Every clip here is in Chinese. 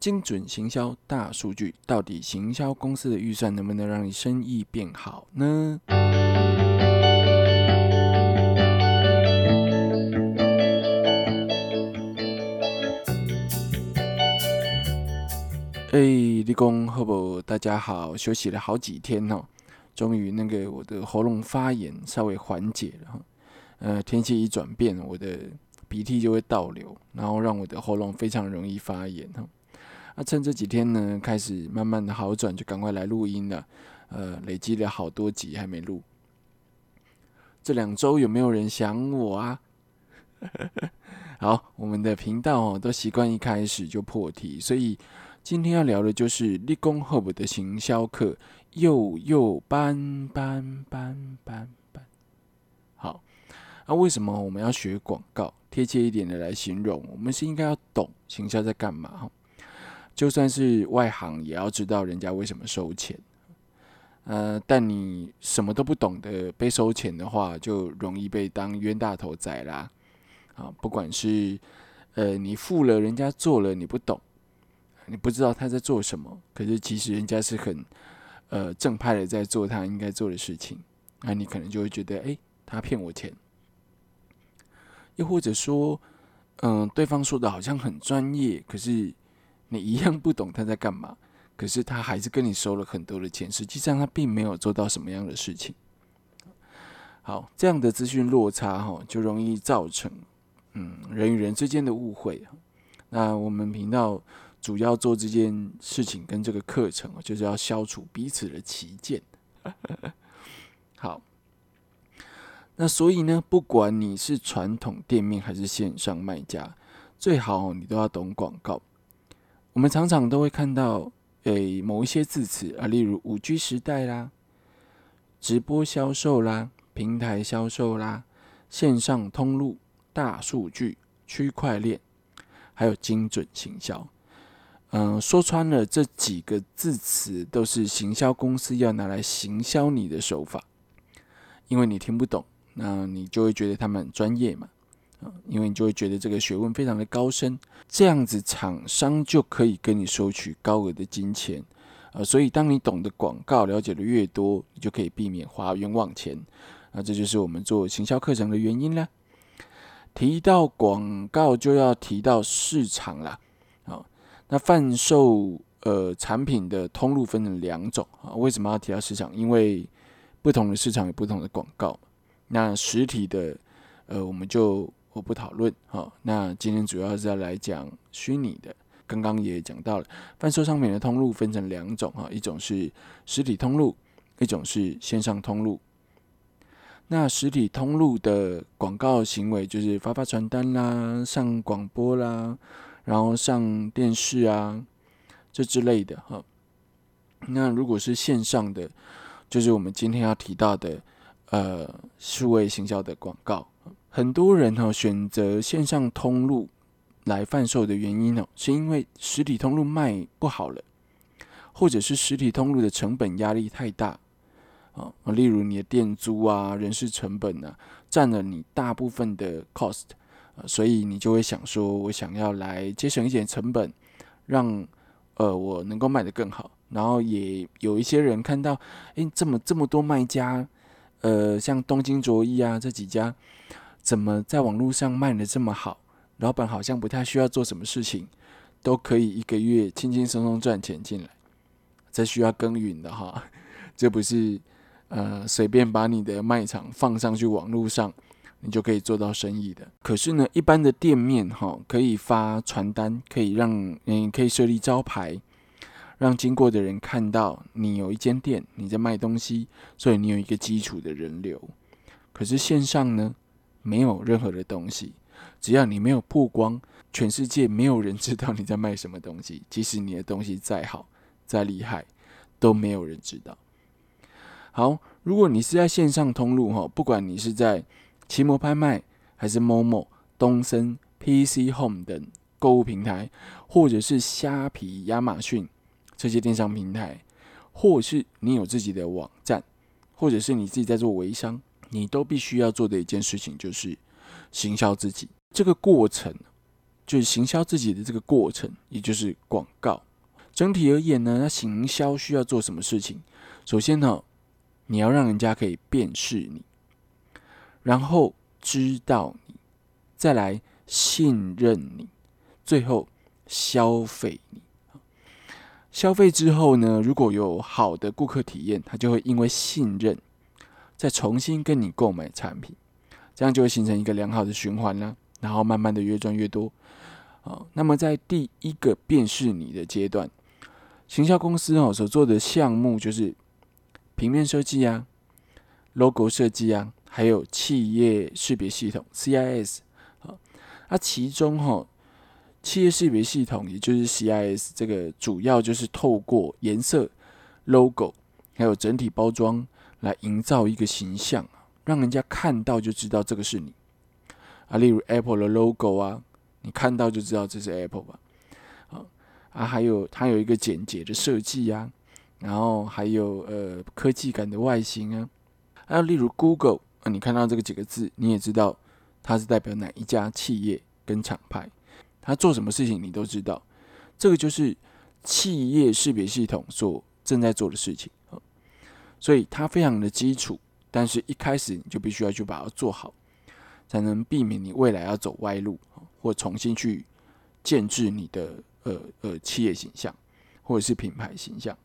精准行销大数据，到底行销公司的预算能不能让你生意变好呢？哎，立功好不？大家好，休息了好几天哦，终于那个我的喉咙发炎稍微缓解了。呃，天气一转变，我的鼻涕就会倒流，然后让我的喉咙非常容易发炎哈。那趁这几天呢，开始慢慢的好转，就赶快来录音了。呃，累积了好多集还没录。这两周有没有人想我啊？好，我们的频道哦，都习惯一开始就破题，所以。今天要聊的就是立功 Hope 的行销课，又又班班班班班。好，那为什么我们要学广告？贴切一点的来形容，我们是应该要懂行销在干嘛哈。就算是外行，也要知道人家为什么收钱。呃，但你什么都不懂的被收钱的话，就容易被当冤大头仔啦。啊，不管是呃你付了，人家做了，你不懂。你不知道他在做什么，可是其实人家是很呃正派的在做他应该做的事情，那你可能就会觉得，哎，他骗我钱。又或者说，嗯，对方说的好像很专业，可是你一样不懂他在干嘛，可是他还是跟你收了很多的钱，实际上他并没有做到什么样的事情。好，这样的资讯落差哈，就容易造成嗯人与人之间的误会。那我们频道。主要做这件事情跟这个课程就是要消除彼此的歧见。好，那所以呢，不管你是传统店面还是线上卖家，最好你都要懂广告。我们常常都会看到，诶，某一些字词啊，例如五 G 时代啦、直播销售啦、平台销售啦、线上通路、大数据、区块链，还有精准行销。嗯，说穿了，这几个字词都是行销公司要拿来行销你的手法，因为你听不懂，那你就会觉得他们很专业嘛，啊，因为你就会觉得这个学问非常的高深，这样子厂商就可以跟你收取高额的金钱，啊，所以当你懂得广告，了解的越多，你就可以避免花冤枉钱，啊，这就是我们做行销课程的原因啦。提到广告，就要提到市场啦。那贩售呃产品的通路分成两种啊，为什么要提到市场？因为不同的市场有不同的广告。那实体的呃，我们就我不讨论哈。那今天主要是要来讲虚拟的。刚刚也讲到了，贩售商品的通路分成两种哈，一种是实体通路，一种是线上通路。那实体通路的广告行为就是发发传单啦，上广播啦。然后上电视啊，这之类的哈。那如果是线上的，就是我们今天要提到的，呃，数位行销的广告。很多人哦选择线上通路来贩售的原因呢，是因为实体通路卖不好了，或者是实体通路的成本压力太大啊。例如你的店租啊、人事成本啊，占了你大部分的 cost。所以你就会想说，我想要来节省一点成本，让呃我能够卖得更好。然后也有一些人看到，诶，这么这么多卖家，呃，像东京卓一啊这几家，怎么在网络上卖的这么好？老板好像不太需要做什么事情，都可以一个月轻轻松松赚钱进来。这需要耕耘的哈，这不是呃随便把你的卖场放上去网络上。你就可以做到生意的。可是呢，一般的店面哈，可以发传单，可以让你可以设立招牌，让经过的人看到你有一间店，你在卖东西，所以你有一个基础的人流。可是线上呢，没有任何的东西，只要你没有曝光，全世界没有人知道你在卖什么东西。即使你的东西再好、再厉害，都没有人知道。好，如果你是在线上通路哈，不管你是在奇摩拍卖，还是某某、东森、PC Home 等购物平台，或者是虾皮、亚马逊这些电商平台，或是你有自己的网站，或者是你自己在做微商，你都必须要做的一件事情就是行销自己。这个过程就是行销自己的这个过程，也就是广告。整体而言呢，那行销需要做什么事情？首先呢，你要让人家可以辨识你，然后知道你，再来信任你，最后消费你。消费之后呢，如果有好的顾客体验，他就会因为信任，再重新跟你购买产品，这样就会形成一个良好的循环啦。然后慢慢的越赚越多。好，那么在第一个辨识你的阶段，行销公司哦所做的项目就是平面设计啊、logo 设计啊，还有企业识别系统 CIS 啊。那其中哈。企业识别系统，也就是 CIS，这个主要就是透过颜色、logo，还有整体包装来营造一个形象，让人家看到就知道这个是你啊。例如 Apple 的 logo 啊，你看到就知道这是 Apple 吧？啊啊，还有它有一个简洁的设计啊，然后还有呃科技感的外形啊。还有例如 Google 啊，你看到这个几个字，你也知道它是代表哪一家企业跟厂牌。它做什么事情你都知道，这个就是企业识别系统所正在做的事情，所以它非常的基础，但是一开始你就必须要去把它做好，才能避免你未来要走歪路或重新去建制你的呃呃企业形象或者是品牌形象。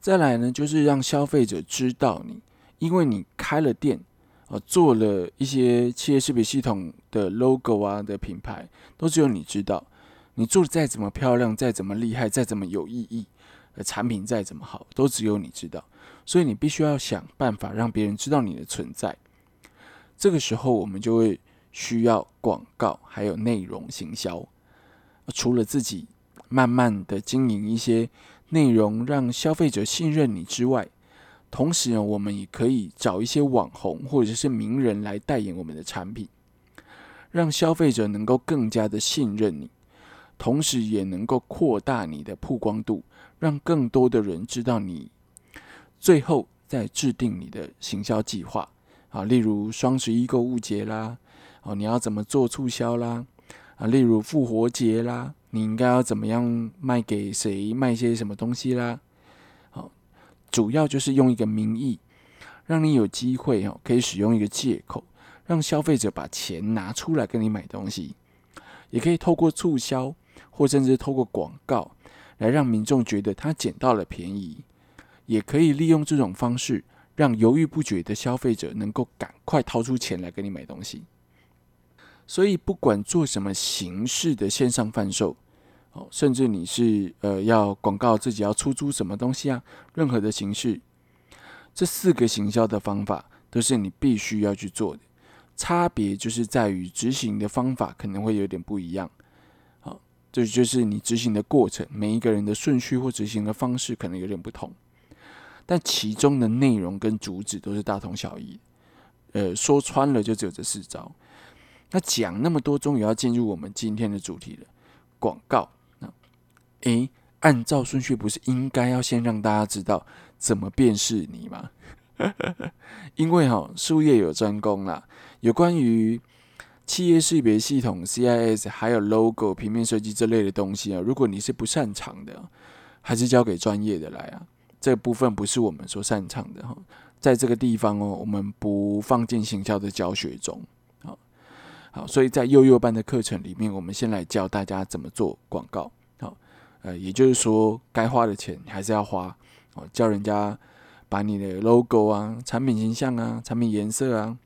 再来呢，就是让消费者知道你，因为你开了店。呃，做了一些企业识别系统的 logo 啊的品牌，都只有你知道。你做的再怎么漂亮，再怎么厉害，再怎么有意义，产品再怎么好，都只有你知道。所以你必须要想办法让别人知道你的存在。这个时候，我们就会需要广告，还有内容行销。除了自己慢慢的经营一些内容，让消费者信任你之外，同时呢，我们也可以找一些网红或者是名人来代言我们的产品，让消费者能够更加的信任你，同时也能够扩大你的曝光度，让更多的人知道你。最后再制定你的行销计划啊，例如双十一购物节啦，哦，你要怎么做促销啦？啊，例如复活节啦，你应该要怎么样卖给谁，卖些什么东西啦？好主要就是用一个名义，让你有机会哦，可以使用一个借口，让消费者把钱拿出来跟你买东西，也可以透过促销，或甚至透过广告，来让民众觉得他捡到了便宜，也可以利用这种方式，让犹豫不决的消费者能够赶快掏出钱来给你买东西。所以，不管做什么形式的线上贩售。哦，甚至你是呃要广告自己要出租什么东西啊，任何的形式，这四个行销的方法都是你必须要去做的，差别就是在于执行的方法可能会有点不一样。这就是你执行的过程，每一个人的顺序或执行的方式可能有点不同，但其中的内容跟主旨都是大同小异。呃，说穿了就只有这四招。那讲那么多，终于要进入我们今天的主题了，广告。诶，按照顺序不是应该要先让大家知道怎么辨识你吗？因为哈，术业有专攻啦，有关于企业识别系统 CIS 还有 logo 平面设计这类的东西啊，如果你是不擅长的，还是交给专业的来啊。这部分不是我们所擅长的哈，在这个地方哦，我们不放进行销的教学中。好，好，所以在幼幼班的课程里面，我们先来教大家怎么做广告。好呃，也就是说，该花的钱还是要花哦。叫人家把你的 logo 啊、产品形象啊、产品颜色啊，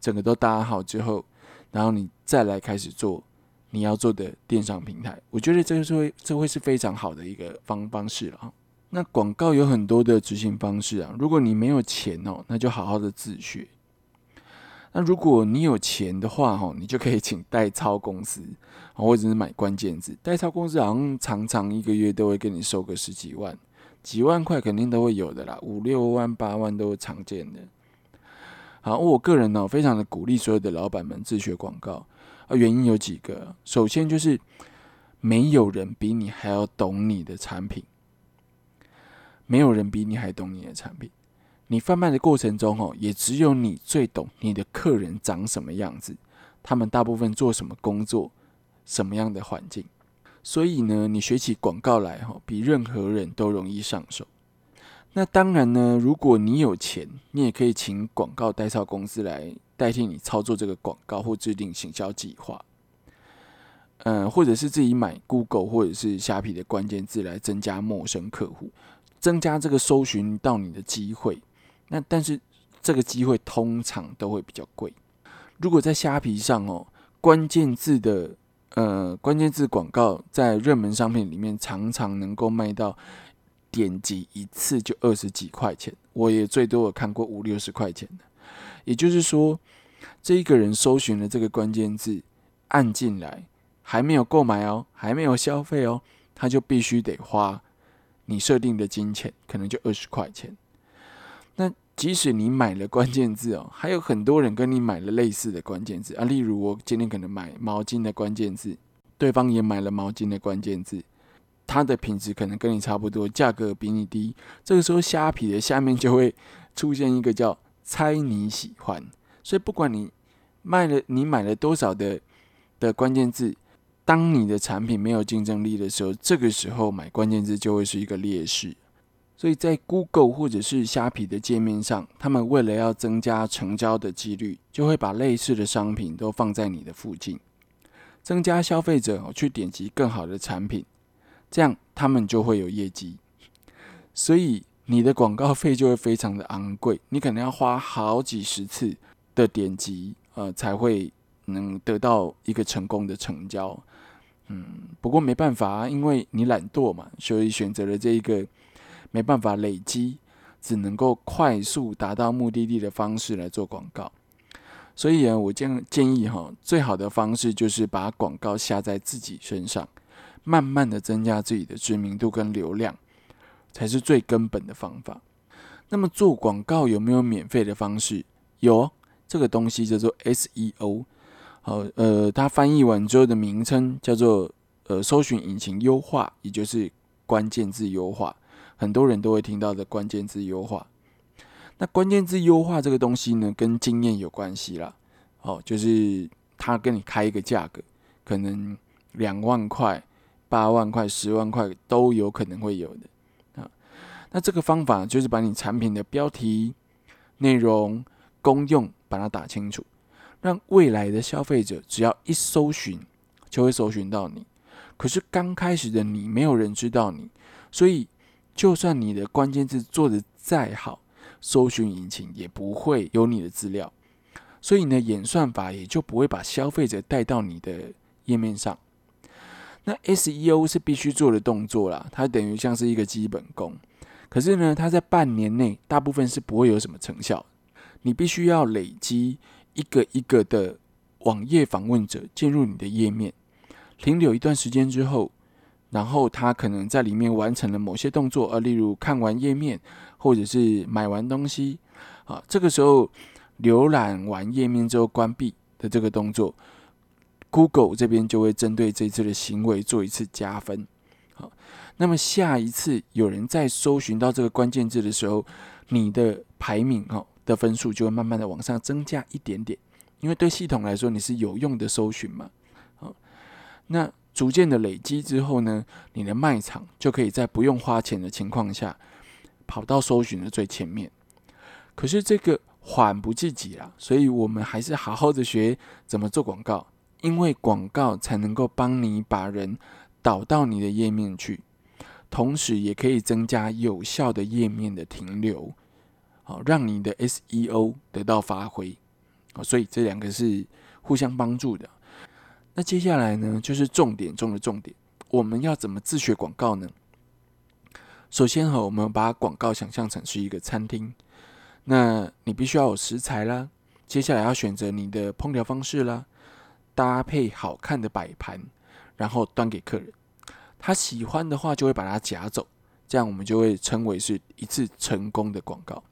整个都搭好之后，然后你再来开始做你要做的电商平台。我觉得这个是会，这会是非常好的一个方方式了。那广告有很多的执行方式啊，如果你没有钱哦，那就好好的自学。那如果你有钱的话，哈，你就可以请代操公司，或者是买关键字。代操公司好像常常一个月都会跟你收个十几万，几万块肯定都会有的啦，五六万、八万都常见的。好，我个人呢，非常的鼓励所有的老板们自学广告啊，原因有几个，首先就是没有人比你还要懂你的产品，没有人比你还懂你的产品。你贩卖的过程中，哦，也只有你最懂你的客人长什么样子，他们大部分做什么工作，什么样的环境。所以呢，你学起广告来哈，比任何人都容易上手。那当然呢，如果你有钱，你也可以请广告代操公司来代替你操作这个广告或制定行销计划。嗯，或者是自己买 Google 或者是虾皮的关键字来增加陌生客户，增加这个搜寻到你的机会。那但是这个机会通常都会比较贵。如果在虾皮上哦，关键字的呃关键字广告在热门商品里面常常能够卖到。点击一次就二十几块钱，我也最多有看过五六十块钱的。也就是说，这一个人搜寻了这个关键字，按进来还没有购买哦，还没有消费哦，他就必须得花你设定的金钱，可能就二十块钱。那即使你买了关键字哦，还有很多人跟你买了类似的关键字啊，例如我今天可能买毛巾的关键字，对方也买了毛巾的关键字。它的品质可能跟你差不多，价格比你低。这个时候，虾皮的下面就会出现一个叫“猜你喜欢”。所以，不管你卖了、你买了多少的的关键字，当你的产品没有竞争力的时候，这个时候买关键字就会是一个劣势。所以在 Google 或者是虾皮的界面上，他们为了要增加成交的几率，就会把类似的商品都放在你的附近，增加消费者去点击更好的产品。这样他们就会有业绩，所以你的广告费就会非常的昂贵，你可能要花好几十次的点击，呃，才会能得到一个成功的成交。嗯，不过没办法啊，因为你懒惰嘛，所以选择了这一个没办法累积，只能够快速达到目的地的方式来做广告。所以啊，我建建议哈，最好的方式就是把广告下在自己身上。慢慢的增加自己的知名度跟流量，才是最根本的方法。那么做广告有没有免费的方式？有，这个东西叫做 SEO。好，呃，它翻译完之后的名称叫做呃搜寻引擎优化，也就是关键字优化。很多人都会听到的关键字优化。那关键字优化这个东西呢，跟经验有关系啦。哦，就是他跟你开一个价格，可能两万块。八万块、十万块都有可能会有的啊。那这个方法就是把你产品的标题、内容、功用把它打清楚，让未来的消费者只要一搜寻就会搜寻到你。可是刚开始的你没有人知道你，所以就算你的关键字做的再好，搜寻引擎也不会有你的资料，所以呢，演算法也就不会把消费者带到你的页面上。那 SEO 是必须做的动作啦，它等于像是一个基本功。可是呢，它在半年内大部分是不会有什么成效。你必须要累积一个一个的网页访问者进入你的页面，停留一段时间之后，然后他可能在里面完成了某些动作，呃，例如看完页面或者是买完东西，啊，这个时候浏览完页面之后关闭的这个动作。Google 这边就会针对这次的行为做一次加分，好，那么下一次有人在搜寻到这个关键字的时候，你的排名哦的分数就会慢慢的往上增加一点点，因为对系统来说你是有用的搜寻嘛，好，那逐渐的累积之后呢，你的卖场就可以在不用花钱的情况下跑到搜寻的最前面，可是这个缓不济急啊，所以我们还是好好的学怎么做广告。因为广告才能够帮你把人导到你的页面去，同时也可以增加有效的页面的停留，好让你的 SEO 得到发挥，所以这两个是互相帮助的。那接下来呢，就是重点中的重点，我们要怎么自学广告呢？首先哈，我们把广告想象成是一个餐厅，那你必须要有食材啦，接下来要选择你的烹调方式啦。搭配好看的摆盘，然后端给客人。他喜欢的话，就会把它夹走，这样我们就会称为是一次成功的广告。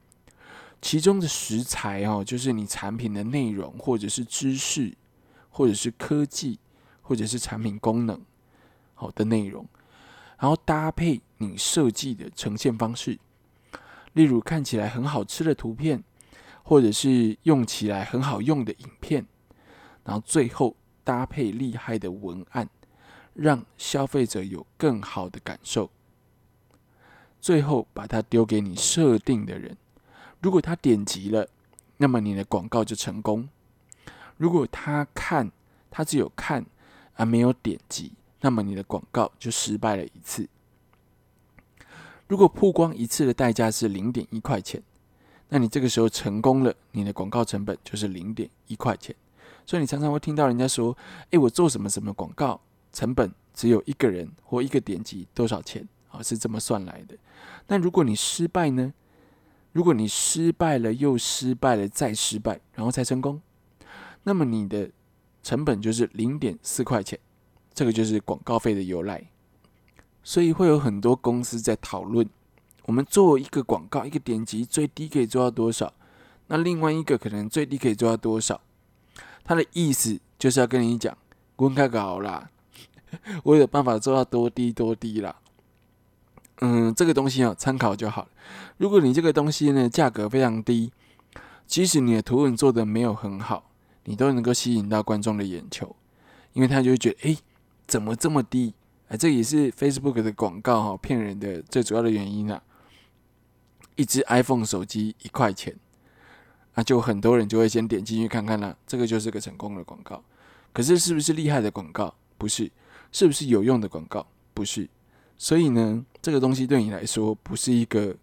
其中的食材哦，就是你产品的内容，或者是知识，或者是科技，或者是产品功能好的内容，然后搭配你设计的呈现方式，例如看起来很好吃的图片，或者是用起来很好用的影片。然后最后搭配厉害的文案，让消费者有更好的感受。最后把它丢给你设定的人，如果他点击了，那么你的广告就成功；如果他看，他只有看而没有点击，那么你的广告就失败了一次。如果曝光一次的代价是零点一块钱，那你这个时候成功了，你的广告成本就是零点一块钱。所以你常常会听到人家说：“诶，我做什么什么广告，成本只有一个人或一个点击多少钱？”啊，是这么算来的。那如果你失败呢？如果你失败了，又失败了，再失败，然后才成功，那么你的成本就是零点四块钱。这个就是广告费的由来。所以会有很多公司在讨论，我们做一个广告，一个点击最低可以做到多少？那另外一个可能最低可以做到多少？他的意思就是要跟你讲，公开搞啦，我有办法做到多低多低啦。嗯，这个东西啊，参考就好了。如果你这个东西呢价格非常低，即使你的图文做的没有很好，你都能够吸引到观众的眼球，因为他就会觉得，哎，怎么这么低？哎，这也是 Facebook 的广告哈骗人的最主要的原因啊。一只 iPhone 手机一块钱，那就很多人就会先点进去看看啦。这个就是个成功的广告。可是是不是厉害的广告？不是。是不是有用的广告？不是。所以呢，这个东西对你来说不是一个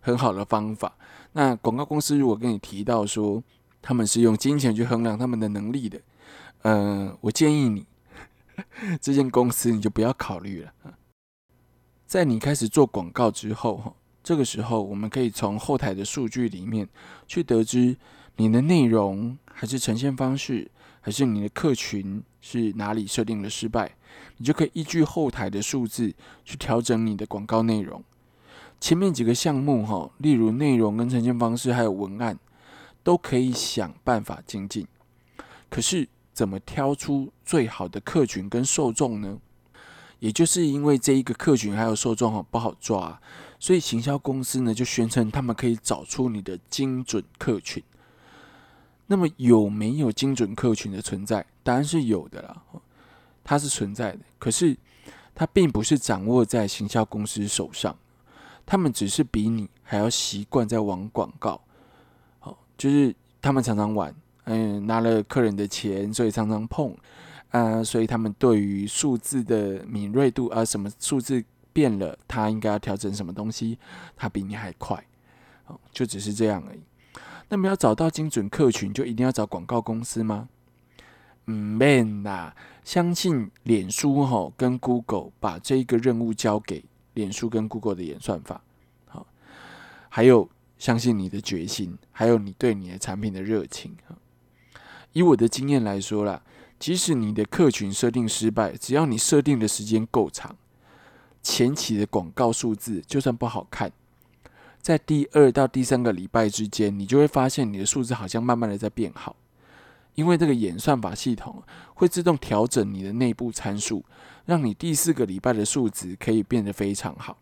很好的方法。那广告公司如果跟你提到说他们是用金钱去衡量他们的能力的，呃，我建议你这间公司你就不要考虑了。在你开始做广告之后，哈，这个时候我们可以从后台的数据里面去得知你的内容还是呈现方式。还是你的客群是哪里设定了失败，你就可以依据后台的数字去调整你的广告内容。前面几个项目哈，例如内容跟呈现方式还有文案，都可以想办法精进。可是怎么挑出最好的客群跟受众呢？也就是因为这一个客群还有受众哈不好抓，所以行销公司呢就宣称他们可以找出你的精准客群。那么有没有精准客群的存在？答案是有的啦，它是存在的。可是它并不是掌握在行销公司手上，他们只是比你还要习惯在玩广告。好，就是他们常常玩，嗯，拿了客人的钱，所以常常碰，啊，所以他们对于数字的敏锐度啊，什么数字变了，他应该要调整什么东西，他比你还快，哦，就只是这样而已。那么要找到精准客群，就一定要找广告公司吗？嗯，man 呐，相信脸书哈跟 Google 把这个任务交给脸书跟 Google 的演算法，好，还有相信你的决心，还有你对你的产品的热情。以我的经验来说啦，即使你的客群设定失败，只要你设定的时间够长，前期的广告数字就算不好看。在第二到第三个礼拜之间，你就会发现你的数字好像慢慢的在变好，因为这个演算法系统会自动调整你的内部参数，让你第四个礼拜的数值可以变得非常好。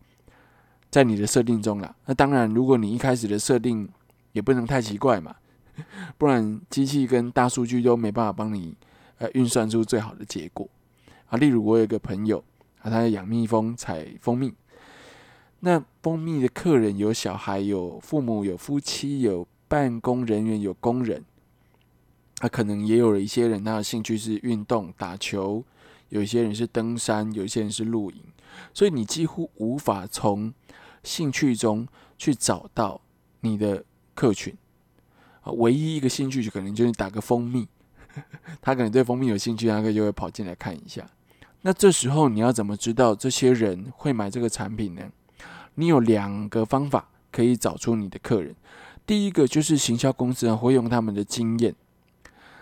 在你的设定中啦，那当然，如果你一开始的设定也不能太奇怪嘛，不然机器跟大数据都没办法帮你呃运算出最好的结果啊。例如我有一个朋友啊，他在养蜜蜂，采蜂蜜。那蜂蜜的客人有小孩，有父母，有夫妻，有办公人员，有工人。他可能也有了一些人，他的兴趣是运动、打球；有一些人是登山，有一些人是露营。所以你几乎无法从兴趣中去找到你的客群。啊，唯一一个兴趣就可能就是打个蜂蜜，他可能对蜂蜜有兴趣，他可就会跑进来看一下。那这时候你要怎么知道这些人会买这个产品呢？你有两个方法可以找出你的客人。第一个就是行销公司会用他们的经验，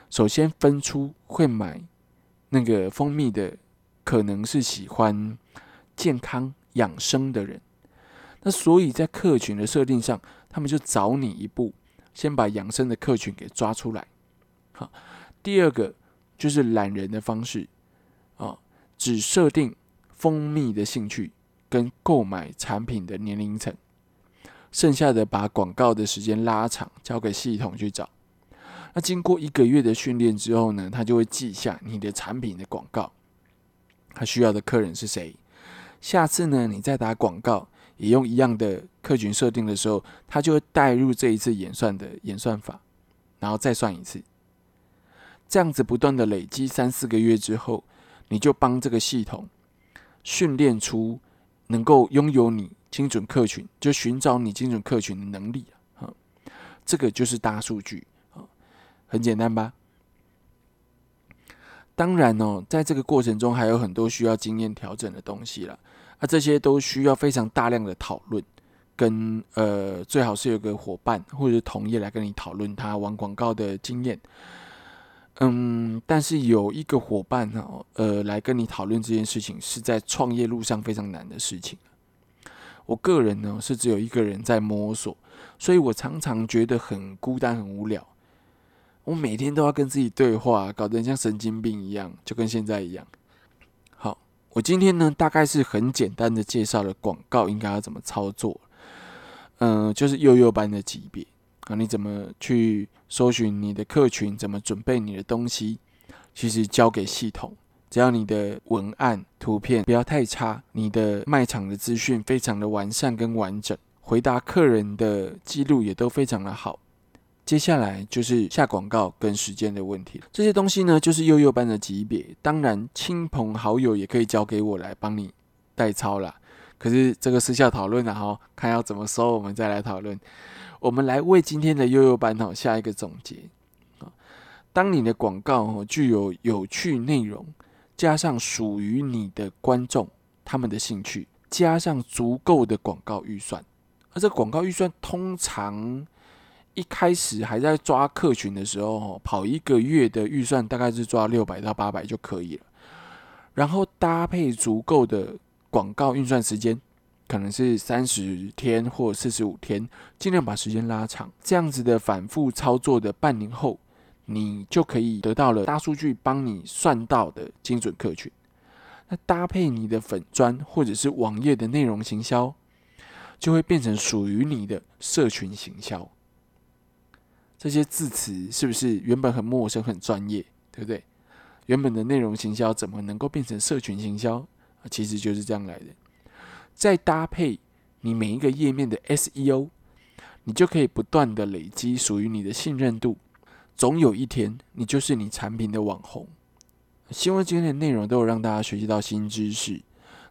首先分出会买那个蜂蜜的，可能是喜欢健康养生的人。那所以在客群的设定上，他们就早你一步，先把养生的客群给抓出来。好，第二个就是懒人的方式，啊，只设定蜂蜜的兴趣。跟购买产品的年龄层，剩下的把广告的时间拉长，交给系统去找。那经过一个月的训练之后呢，他就会记下你的产品的广告，他需要的客人是谁。下次呢，你再打广告，也用一样的客群设定的时候，他就会带入这一次演算的演算法，然后再算一次。这样子不断的累积三四个月之后，你就帮这个系统训练出能够拥有你精准客群，就寻找你精准客群的能力啊。这个就是大数据啊。很简单吧？当然哦，在这个过程中还有很多需要经验调整的东西了，啊，这些都需要非常大量的讨论，跟呃，最好是有个伙伴或者是同业来跟你讨论他玩广告的经验。嗯，但是有一个伙伴哦，呃，来跟你讨论这件事情，是在创业路上非常难的事情。我个人呢是只有一个人在摸索，所以我常常觉得很孤单、很无聊。我每天都要跟自己对话，搞得像神经病一样，就跟现在一样。好，我今天呢，大概是很简单的介绍了广告应该要怎么操作，嗯，就是幼幼班的级别啊，你怎么去搜寻你的客群，怎么准备你的东西，其实交给系统，只要你的文案、图片不要太差，你的卖场的资讯非常的完善跟完整，回答客人的记录也都非常的好。接下来就是下广告跟时间的问题这些东西呢，就是幼幼班的级别。当然，亲朋好友也可以交给我来帮你代操啦。可是这个私下讨论了，哈，看要怎么收，我们再来讨论。我们来为今天的悠悠班哈下一个总结啊。当你的广告哦具有有趣内容，加上属于你的观众他们的兴趣，加上足够的广告预算，而这广告预算通常。一开始还在抓客群的时候，跑一个月的预算大概是抓六百到八百就可以了。然后搭配足够的广告运算时间，可能是三十天或四十五天，尽量把时间拉长。这样子的反复操作的半年后，你就可以得到了大数据帮你算到的精准客群。那搭配你的粉砖或者是网页的内容行销，就会变成属于你的社群行销。这些字词是不是原本很陌生、很专业，对不对？原本的内容行销怎么能够变成社群行销？其实就是这样来的。再搭配你每一个页面的 SEO，你就可以不断的累积属于你的信任度。总有一天，你就是你产品的网红。希望今天的内容都有让大家学习到新知识。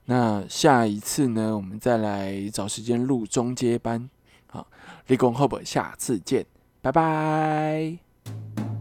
那下一次呢，我们再来找时间录中阶班。好，立功后本，下次见。拜拜。